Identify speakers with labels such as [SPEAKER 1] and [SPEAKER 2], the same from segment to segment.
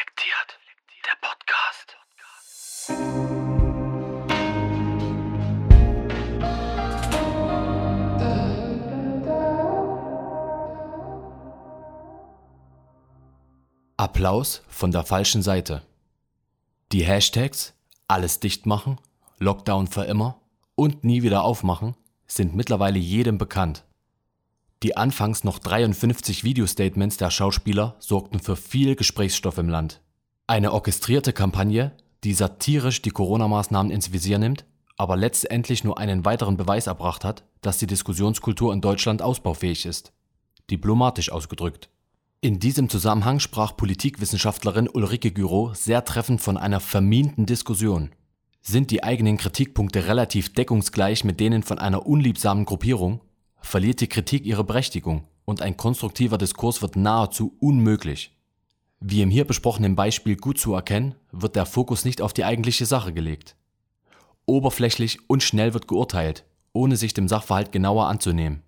[SPEAKER 1] Reflektiert. Der Podcast.
[SPEAKER 2] Applaus von der falschen Seite. Die Hashtags alles dicht machen, Lockdown für immer und nie wieder aufmachen sind mittlerweile jedem bekannt. Die anfangs noch 53 Videostatements der Schauspieler sorgten für viel Gesprächsstoff im Land. Eine orchestrierte Kampagne, die satirisch die Corona-Maßnahmen ins Visier nimmt, aber letztendlich nur einen weiteren Beweis erbracht hat, dass die Diskussionskultur in Deutschland ausbaufähig ist. Diplomatisch ausgedrückt. In diesem Zusammenhang sprach Politikwissenschaftlerin Ulrike Gürow sehr treffend von einer vermienten Diskussion. Sind die eigenen Kritikpunkte relativ deckungsgleich mit denen von einer unliebsamen Gruppierung, verliert die Kritik ihre Berechtigung und ein konstruktiver Diskurs wird nahezu unmöglich. Wie im hier besprochenen Beispiel gut zu erkennen, wird der Fokus nicht auf die eigentliche Sache gelegt. Oberflächlich und schnell wird geurteilt, ohne sich dem Sachverhalt genauer anzunehmen.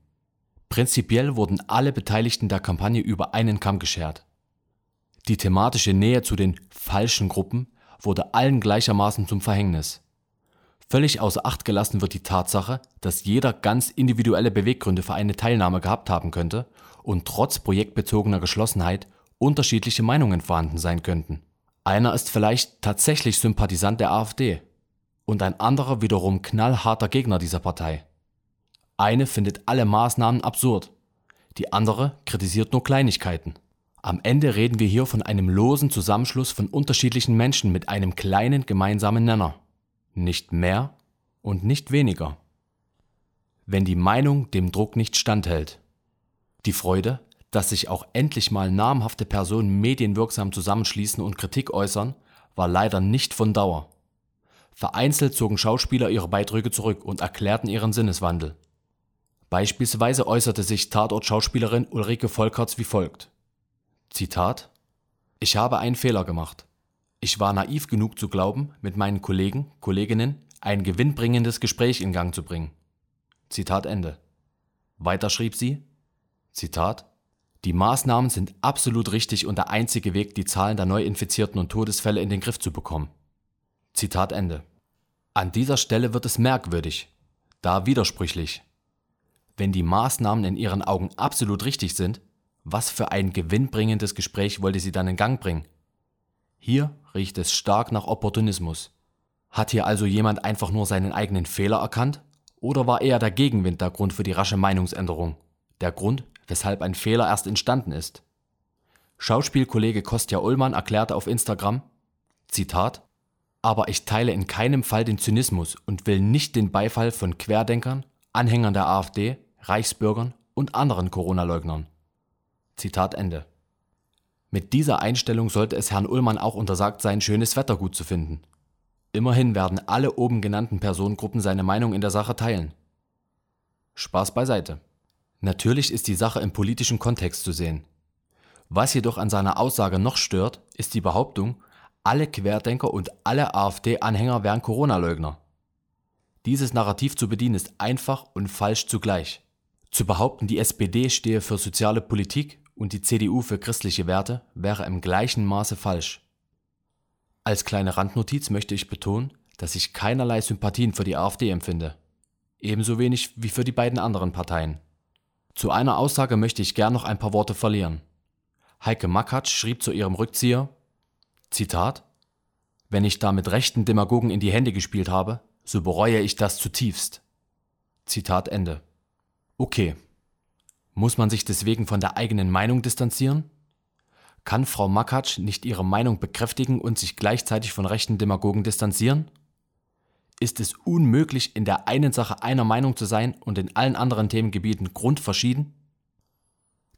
[SPEAKER 2] Prinzipiell wurden alle Beteiligten der Kampagne über einen Kamm geschert. Die thematische Nähe zu den falschen Gruppen wurde allen gleichermaßen zum Verhängnis. Völlig außer Acht gelassen wird die Tatsache, dass jeder ganz individuelle Beweggründe für eine Teilnahme gehabt haben könnte und trotz projektbezogener Geschlossenheit unterschiedliche Meinungen vorhanden sein könnten. Einer ist vielleicht tatsächlich Sympathisant der AfD und ein anderer wiederum knallharter Gegner dieser Partei. Eine findet alle Maßnahmen absurd, die andere kritisiert nur Kleinigkeiten. Am Ende reden wir hier von einem losen Zusammenschluss von unterschiedlichen Menschen mit einem kleinen gemeinsamen Nenner. Nicht mehr und nicht weniger. Wenn die Meinung dem Druck nicht standhält. Die Freude, dass sich auch endlich mal namhafte Personen medienwirksam zusammenschließen und Kritik äußern, war leider nicht von Dauer. Vereinzelt zogen Schauspieler ihre Beiträge zurück und erklärten ihren Sinneswandel. Beispielsweise äußerte sich Tatort-Schauspielerin Ulrike Volkerts wie folgt. Zitat Ich habe einen Fehler gemacht. Ich war naiv genug zu glauben, mit meinen Kollegen, Kolleginnen ein gewinnbringendes Gespräch in Gang zu bringen. Zitat Ende. Weiter schrieb sie, Zitat, die Maßnahmen sind absolut richtig und der einzige Weg, die Zahlen der Neuinfizierten und Todesfälle in den Griff zu bekommen. Zitat Ende. An dieser Stelle wird es merkwürdig, da widersprüchlich. Wenn die Maßnahmen in ihren Augen absolut richtig sind, was für ein gewinnbringendes Gespräch wollte sie dann in Gang bringen? Hier riecht es stark nach Opportunismus. Hat hier also jemand einfach nur seinen eigenen Fehler erkannt? Oder war eher der Gegenwind der Grund für die rasche Meinungsänderung? Der Grund, weshalb ein Fehler erst entstanden ist? Schauspielkollege Kostja Ullmann erklärte auf Instagram, Zitat, aber ich teile in keinem Fall den Zynismus und will nicht den Beifall von Querdenkern, Anhängern der AfD, Reichsbürgern und anderen Corona-Leugnern. Zitat Ende. Mit dieser Einstellung sollte es Herrn Ullmann auch untersagt sein, schönes Wetter gut zu finden. Immerhin werden alle oben genannten Personengruppen seine Meinung in der Sache teilen. Spaß beiseite. Natürlich ist die Sache im politischen Kontext zu sehen. Was jedoch an seiner Aussage noch stört, ist die Behauptung, alle Querdenker und alle AfD-Anhänger wären Corona-Leugner. Dieses Narrativ zu bedienen ist einfach und falsch zugleich. Zu behaupten, die SPD stehe für soziale Politik und die CDU für christliche Werte wäre im gleichen Maße falsch. Als kleine Randnotiz möchte ich betonen, dass ich keinerlei Sympathien für die AfD empfinde. Ebenso wenig wie für die beiden anderen Parteien. Zu einer Aussage möchte ich gern noch ein paar Worte verlieren. Heike Makatsch schrieb zu ihrem Rückzieher, Zitat, Wenn ich da mit rechten Demagogen in die Hände gespielt habe, so bereue ich das zutiefst. Zitat Ende. Okay, muss man sich deswegen von der eigenen Meinung distanzieren? Kann Frau Makatsch nicht ihre Meinung bekräftigen und sich gleichzeitig von rechten Demagogen distanzieren? Ist es unmöglich, in der einen Sache einer Meinung zu sein und in allen anderen Themengebieten grundverschieden?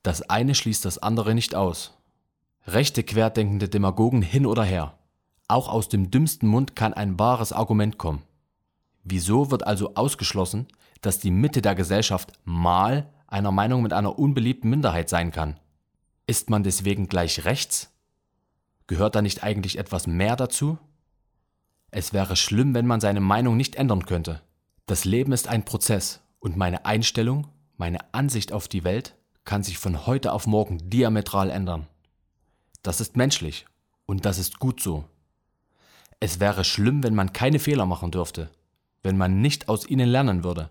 [SPEAKER 2] Das eine schließt das andere nicht aus. Rechte querdenkende Demagogen hin oder her. Auch aus dem dümmsten Mund kann ein wahres Argument kommen. Wieso wird also ausgeschlossen, dass die Mitte der Gesellschaft mal einer Meinung mit einer unbeliebten Minderheit sein kann. Ist man deswegen gleich rechts? Gehört da nicht eigentlich etwas mehr dazu? Es wäre schlimm, wenn man seine Meinung nicht ändern könnte. Das Leben ist ein Prozess und meine Einstellung, meine Ansicht auf die Welt kann sich von heute auf morgen diametral ändern. Das ist menschlich Und das ist gut so. Es wäre schlimm, wenn man keine Fehler machen dürfte, wenn man nicht aus ihnen lernen würde.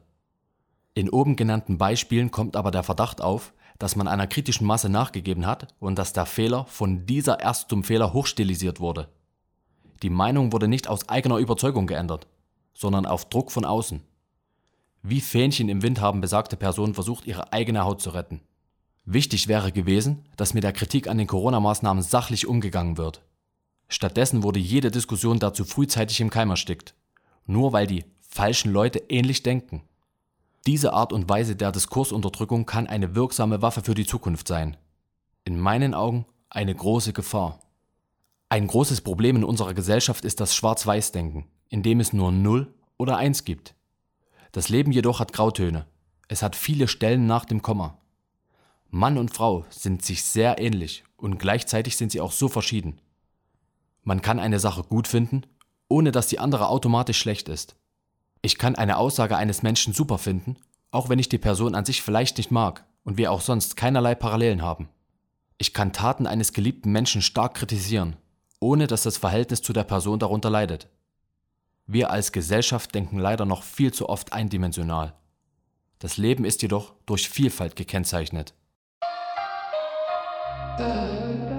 [SPEAKER 2] In oben genannten Beispielen kommt aber der Verdacht auf, dass man einer kritischen Masse nachgegeben hat und dass der Fehler von dieser erst zum Fehler hochstilisiert wurde. Die Meinung wurde nicht aus eigener Überzeugung geändert, sondern auf Druck von außen. Wie Fähnchen im Wind haben besagte Personen versucht, ihre eigene Haut zu retten. Wichtig wäre gewesen, dass mit der Kritik an den Corona-Maßnahmen sachlich umgegangen wird. Stattdessen wurde jede Diskussion dazu frühzeitig im Keim erstickt, nur weil die falschen Leute ähnlich denken. Diese Art und Weise der Diskursunterdrückung kann eine wirksame Waffe für die Zukunft sein. In meinen Augen eine große Gefahr. Ein großes Problem in unserer Gesellschaft ist das Schwarz-Weiß-Denken, in dem es nur 0 oder 1 gibt. Das Leben jedoch hat Grautöne. Es hat viele Stellen nach dem Komma. Mann und Frau sind sich sehr ähnlich und gleichzeitig sind sie auch so verschieden. Man kann eine Sache gut finden, ohne dass die andere automatisch schlecht ist. Ich kann eine Aussage eines Menschen super finden, auch wenn ich die Person an sich vielleicht nicht mag und wir auch sonst keinerlei Parallelen haben. Ich kann Taten eines geliebten Menschen stark kritisieren, ohne dass das Verhältnis zu der Person darunter leidet. Wir als Gesellschaft denken leider noch viel zu oft eindimensional. Das Leben ist jedoch durch Vielfalt gekennzeichnet.
[SPEAKER 3] Da.